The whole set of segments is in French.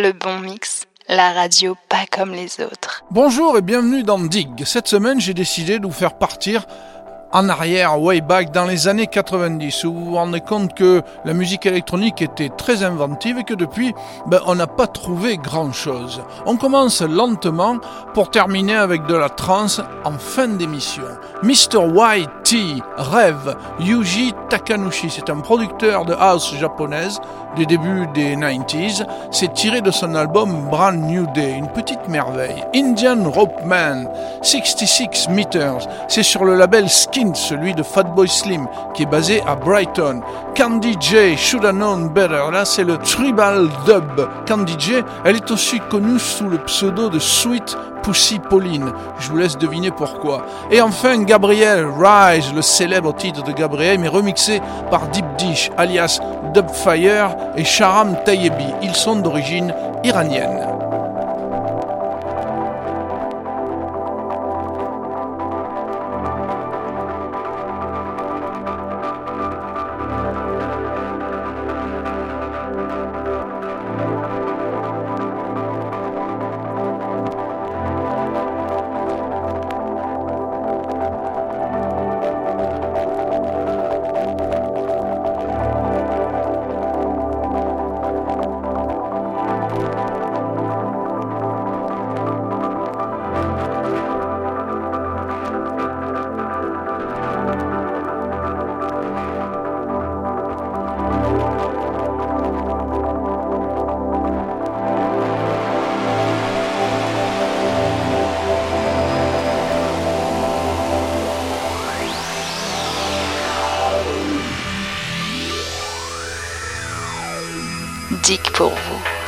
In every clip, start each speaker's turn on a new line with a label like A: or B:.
A: le bon mix, la radio pas comme les autres.
B: Bonjour et bienvenue dans Dig. Cette semaine, j'ai décidé de vous faire partir en arrière, way back dans les années 90, où vous vous rendez compte que la musique électronique était très inventive et que depuis, ben, on n'a pas trouvé grand chose. On commence lentement pour terminer avec de la trance en fin d'émission. Mr. YT rêve Yuji Takanushi, c'est un producteur de house japonaise du début des 90s. C'est tiré de son album Brand New Day, une petite merveille. Indian Rope Man, 66 Meters, c'est sur le label Celui de Fatboy Slim, qui est basé à Brighton. Candy J, Should Have Known Better, là c'est le tribal dub. Candy J, elle est aussi connue sous le pseudo de Sweet Pussy Pauline. Je vous laisse deviner pourquoi. Et enfin, Gabriel Rise, le célèbre titre de Gabriel, mais remixé par Deep Dish, alias Dubfire et Sharam Tayebi. Ils sont d'origine iranienne.
A: Pour vous.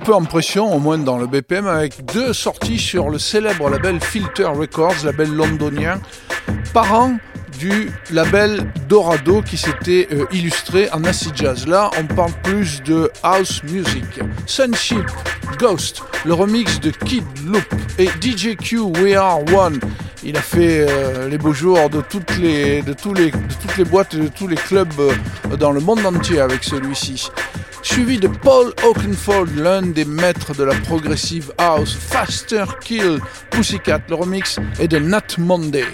B: Peu en pression, au moins dans le BPM, avec deux sorties sur le célèbre label Filter Records, label londonien, parent du label Dorado qui s'était euh, illustré en acid jazz. Là, on parle plus de house music. Sunship, Ghost, le remix de Kid Loop et DJ Q We Are One. Il a fait euh, les beaux jours de toutes les, tous les boîtes, de tous les clubs euh, dans le monde entier avec celui-ci suivi de Paul Oakenfold, l'un des maîtres de la progressive house, Faster Kill Pussycat, le remix est de Nat Monday.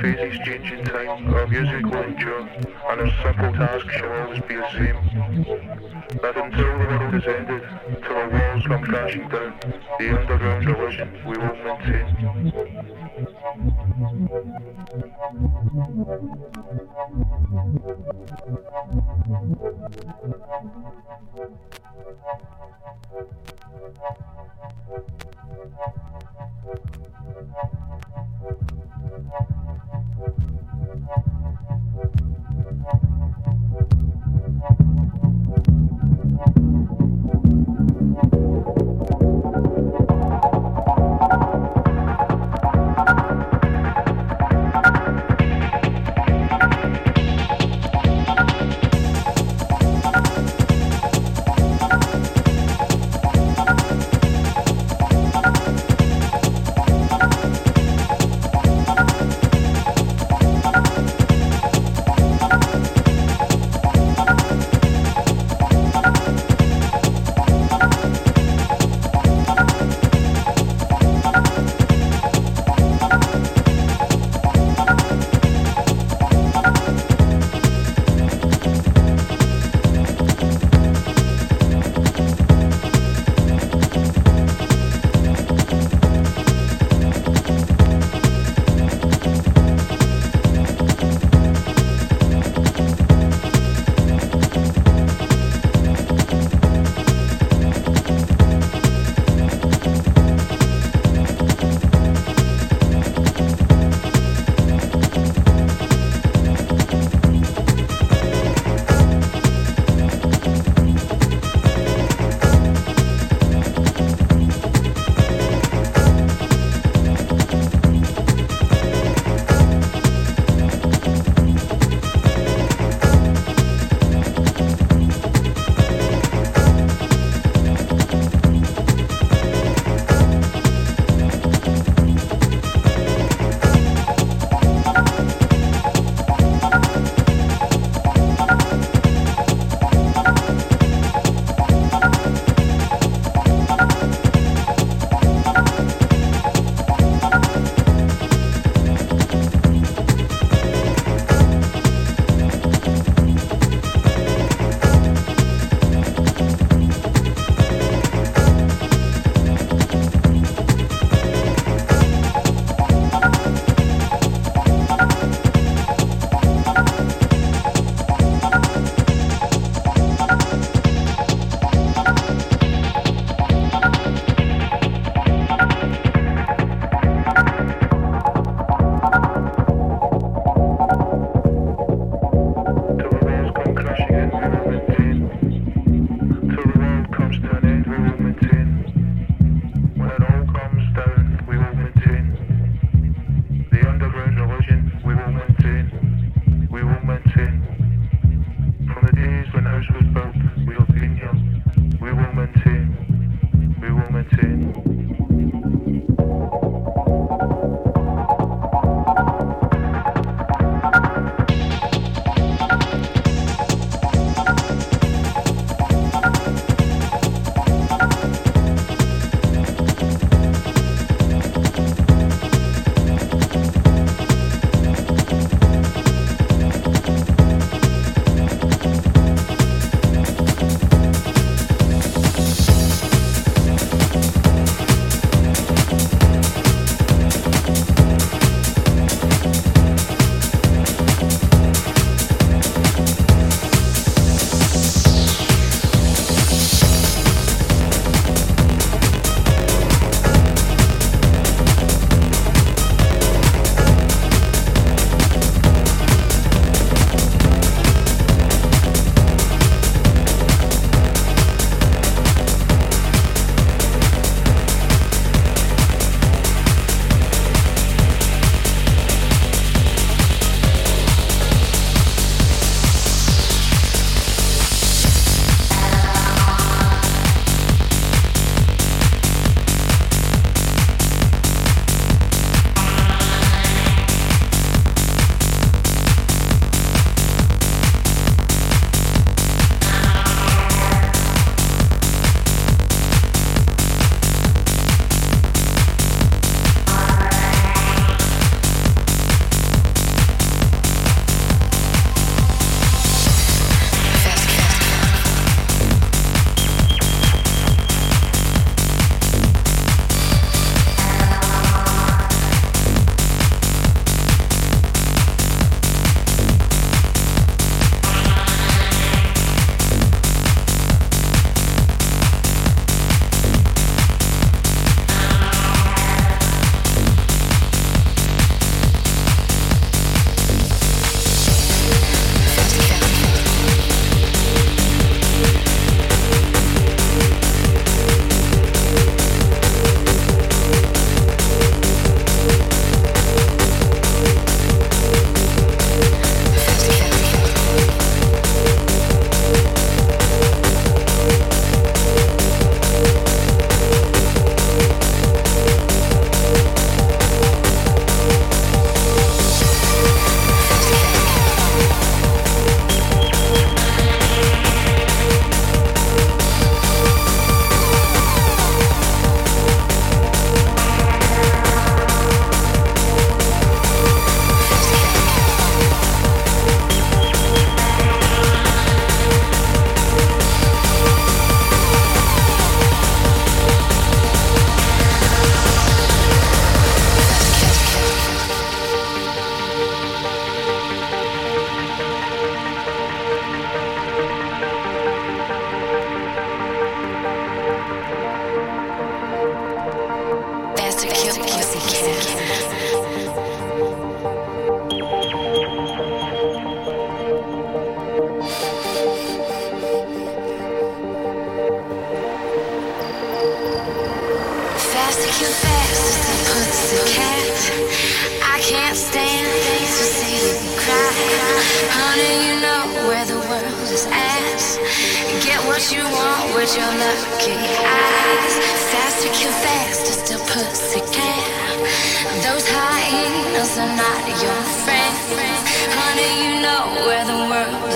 C: Phases change in time, our music will endure, and our simple task shall always be the same. But until the world is ended, till our walls come crashing down, the underground religion we will maintain.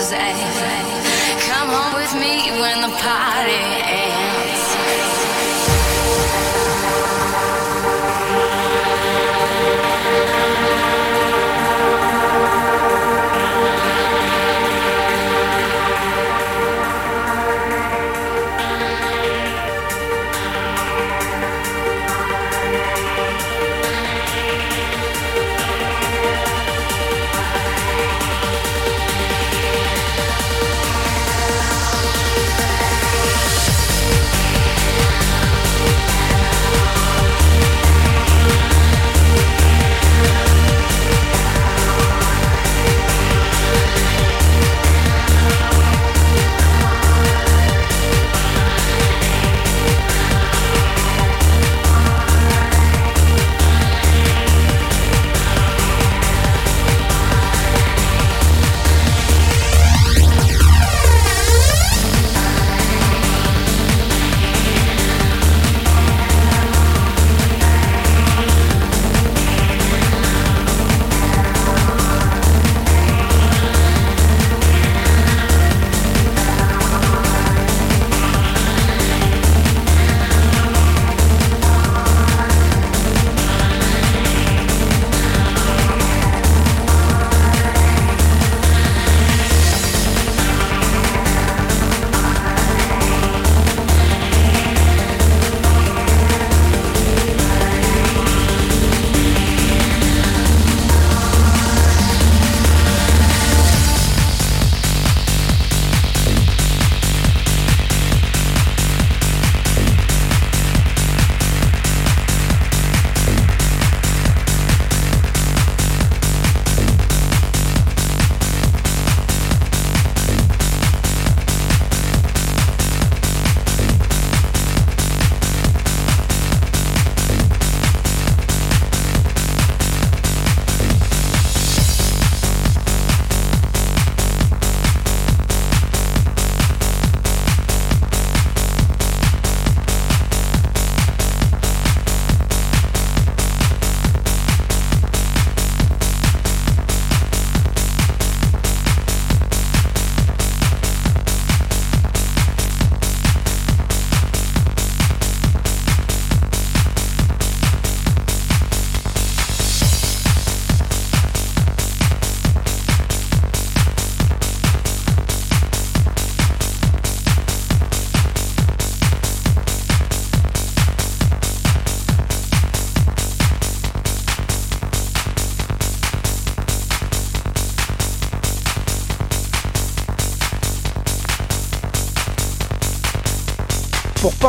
C: Come home with me when the party ends.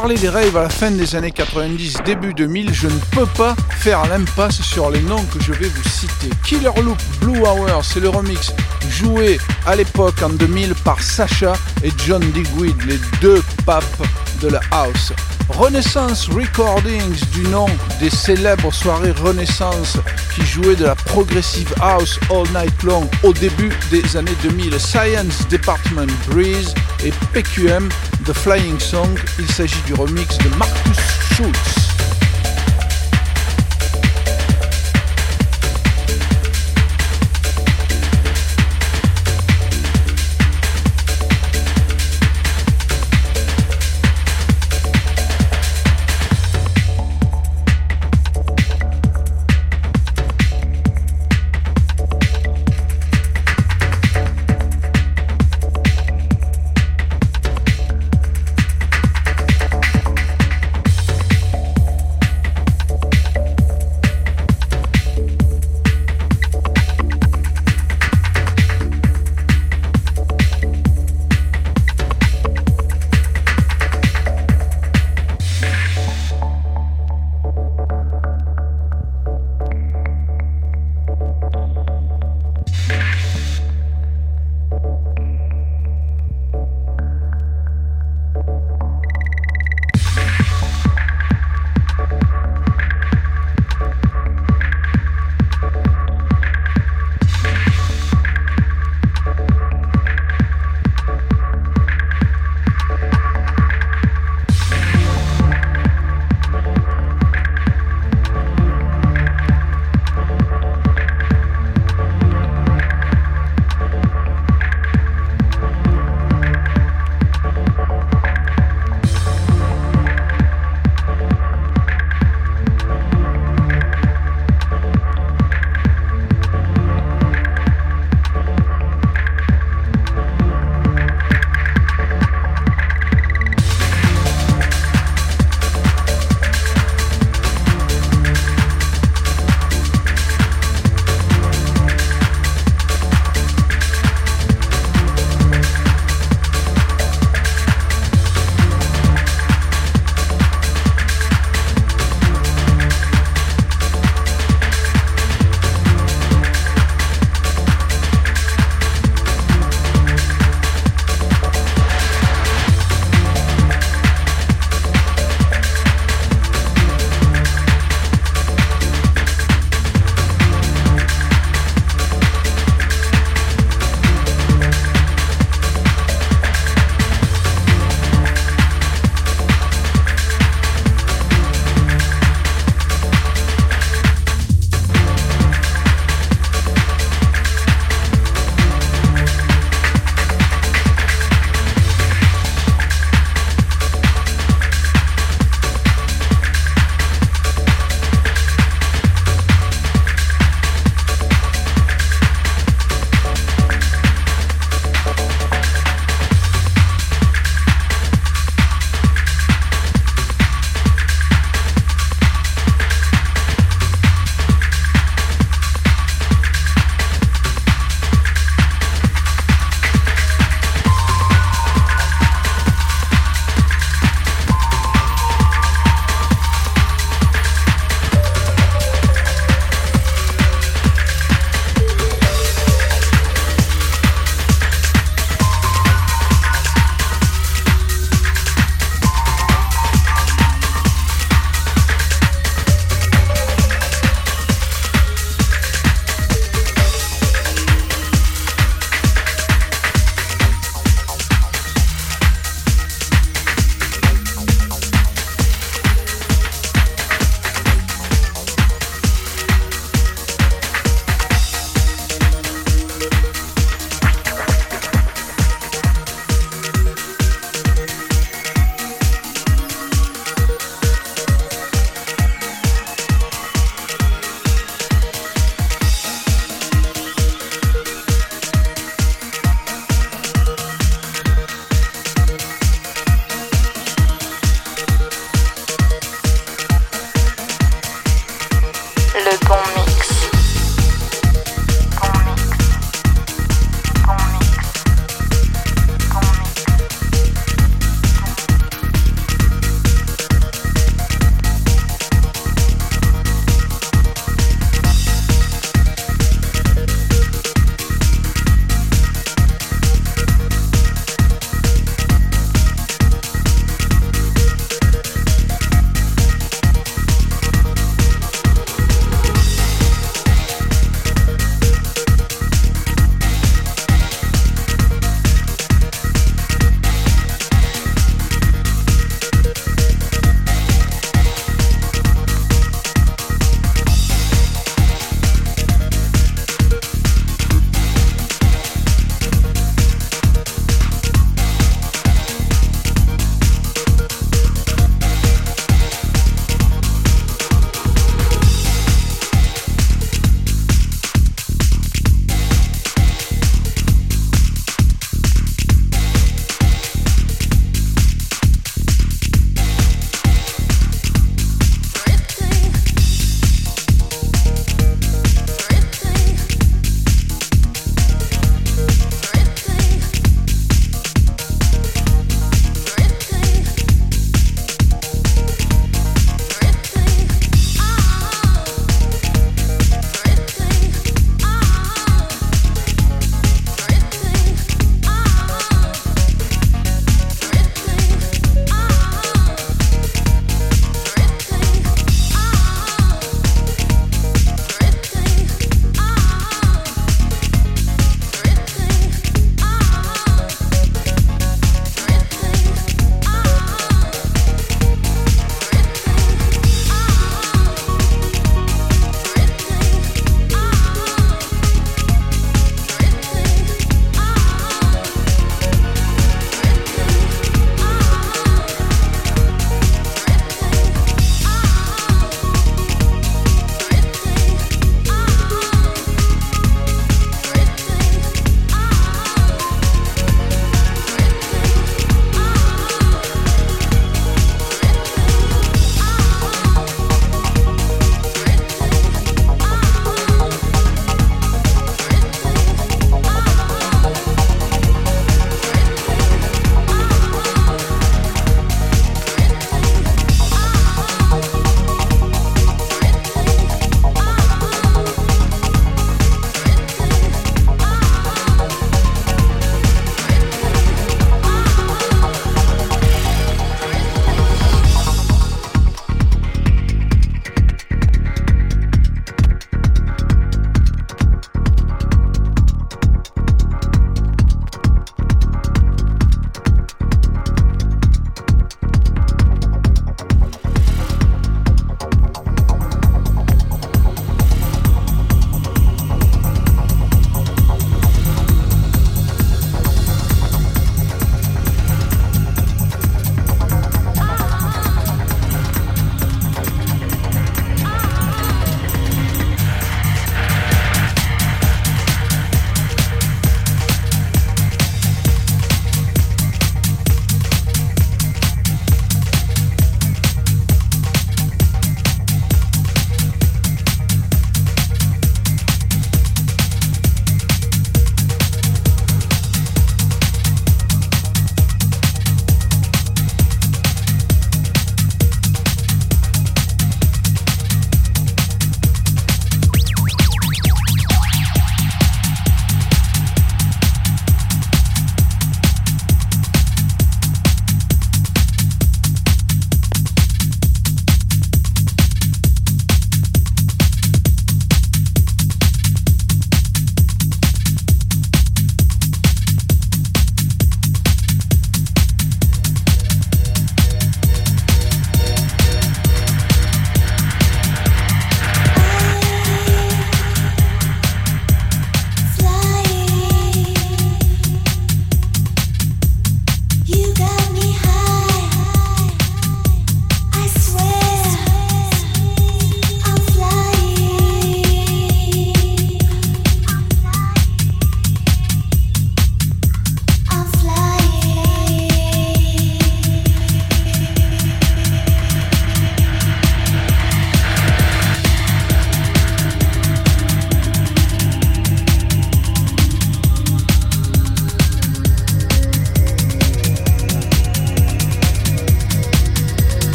B: Parler des raves à la fin des années 90, début 2000, je ne peux pas faire l'impasse sur les noms que je vais vous citer. Killer Loop Blue Hour, c'est le remix joué à l'époque en 2000 par Sacha et John Digweed, les deux papes de la house. Renaissance Recordings du nom des célèbres soirées Renaissance qui jouaient de la progressive house all night long au début des années 2000. Science Department Breeze et PQM The Flying Song. Il s'agit du remix de Marcus Schultz.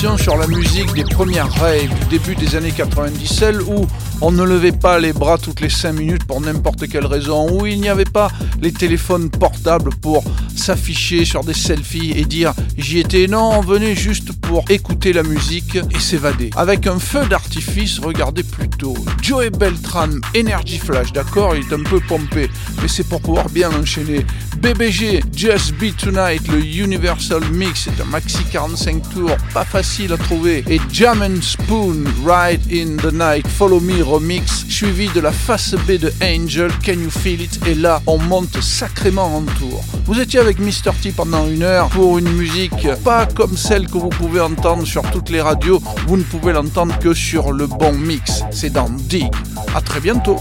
B: Sur la musique des premières raves du début des années 90, celle où on ne levait pas les bras toutes les 5 minutes pour n'importe quelle raison, où il n'y avait pas les téléphones portables pour s'afficher sur des selfies et dire j'y étais. Non, on venait juste pour écouter la musique et s'évader. Avec un feu d'artifice, regardez plutôt. Joey Beltran, Energy Flash, d'accord, il est un peu pompé, mais c'est pour pouvoir bien l'enchaîner. BBG, Just Be Tonight, le Universal Mix, c'est un maxi 45 tours, pas facile à trouver. Et Jam and Spoon, Ride in the Night, Follow Me remix, suivi de la face B de Angel, Can You Feel It? Et là, on monte sacrément en tour. Vous étiez avec Mr. T pendant une heure pour une musique pas comme celle que vous pouvez entendre sur toutes les radios, vous ne pouvez l'entendre que sur le bon mix. C'est dans Dig. À très bientôt.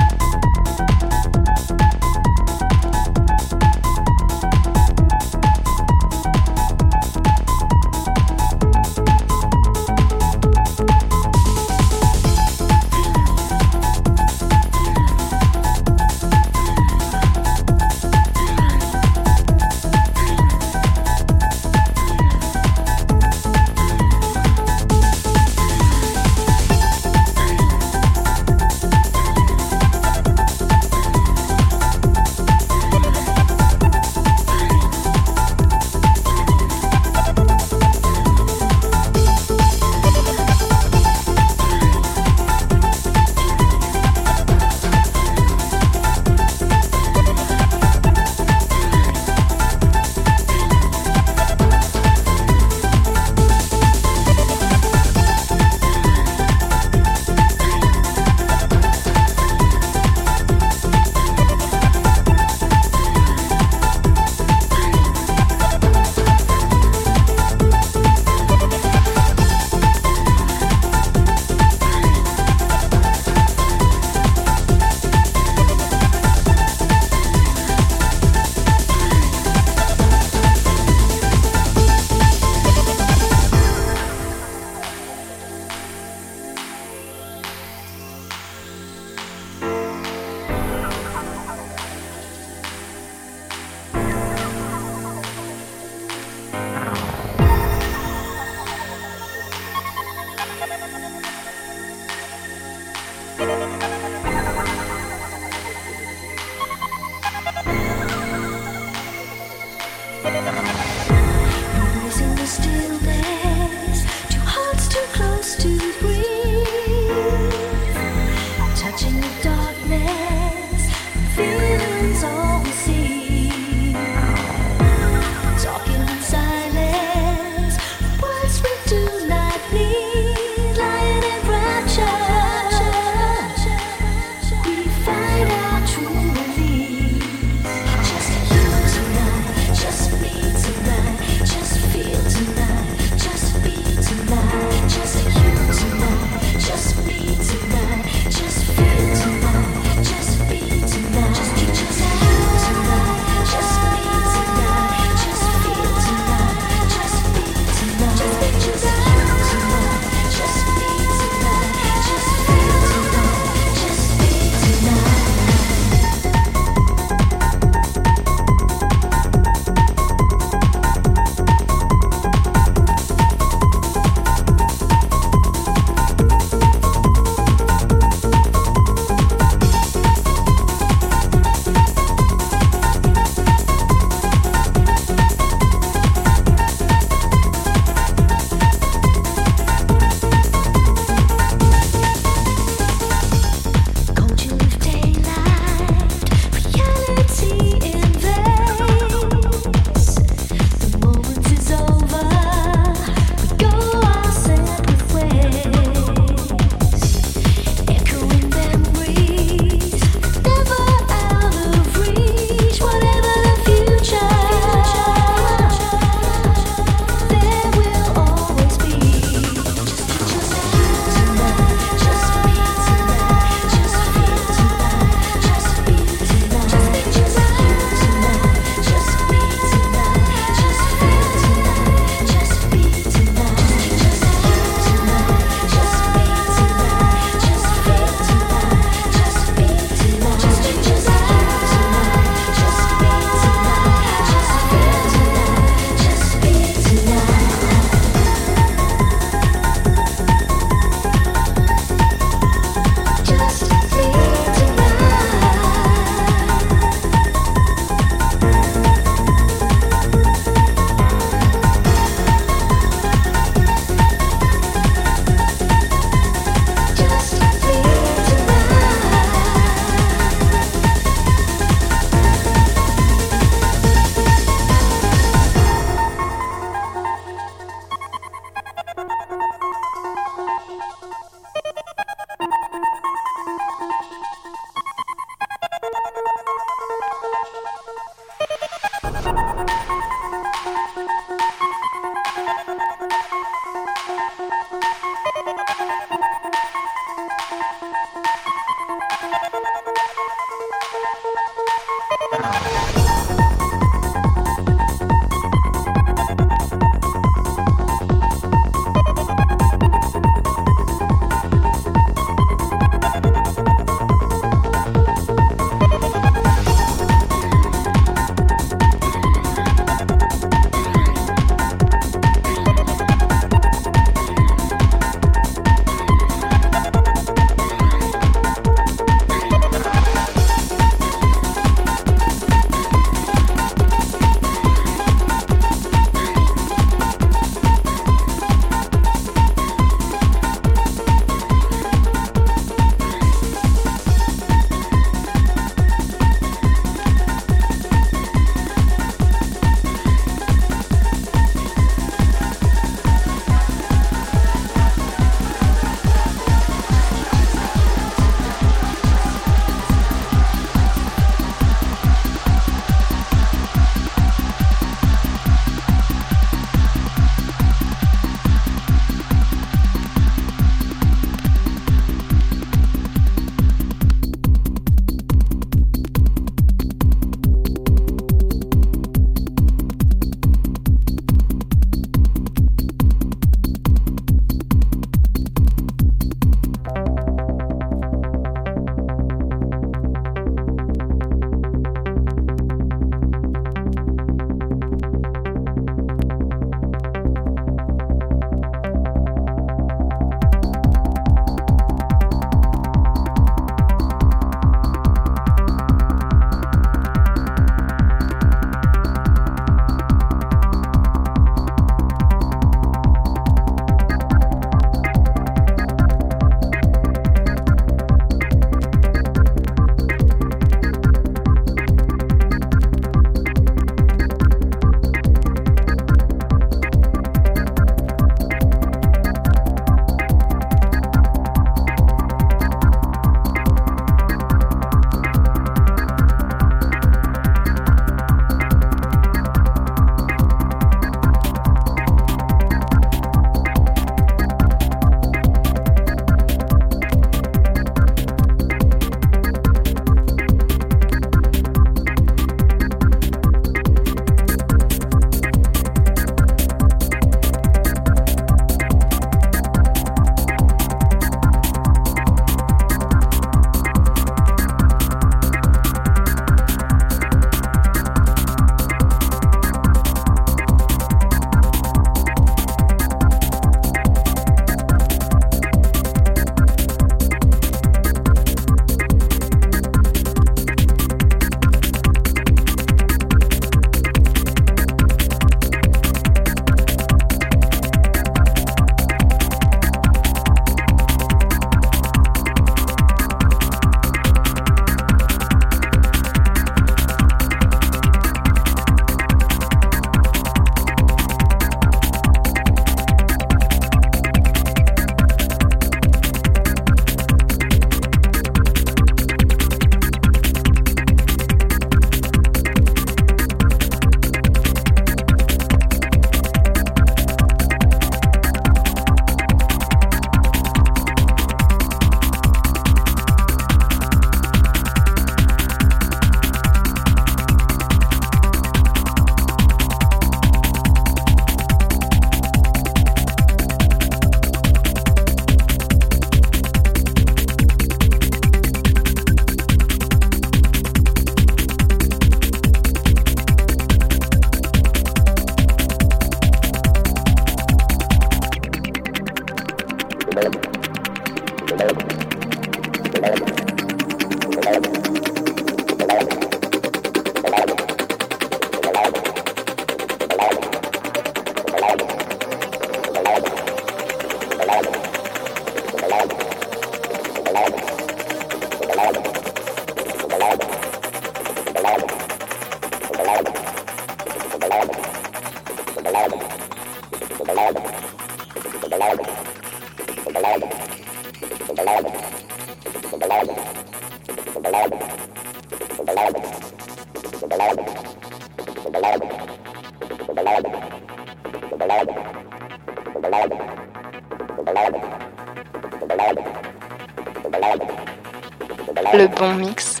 A: Mix,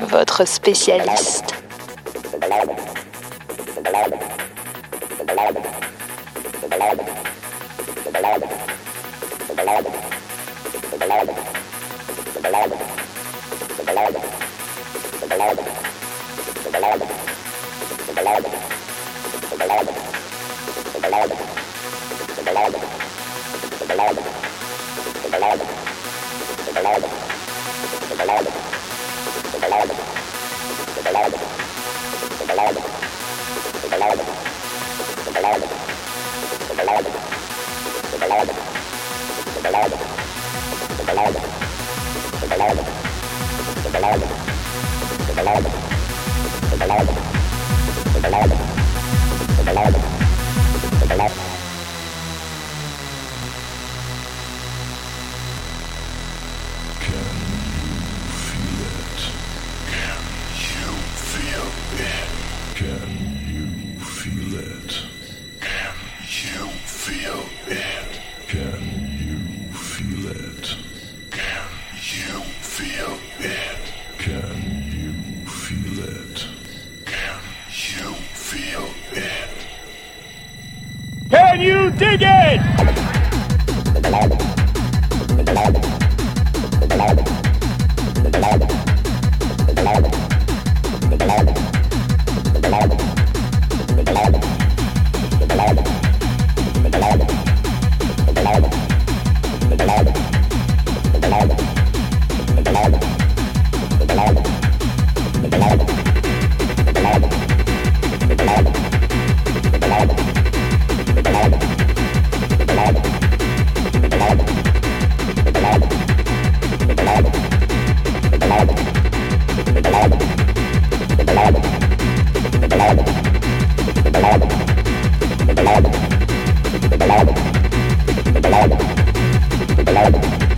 A: votre spécialiste.
D: Can you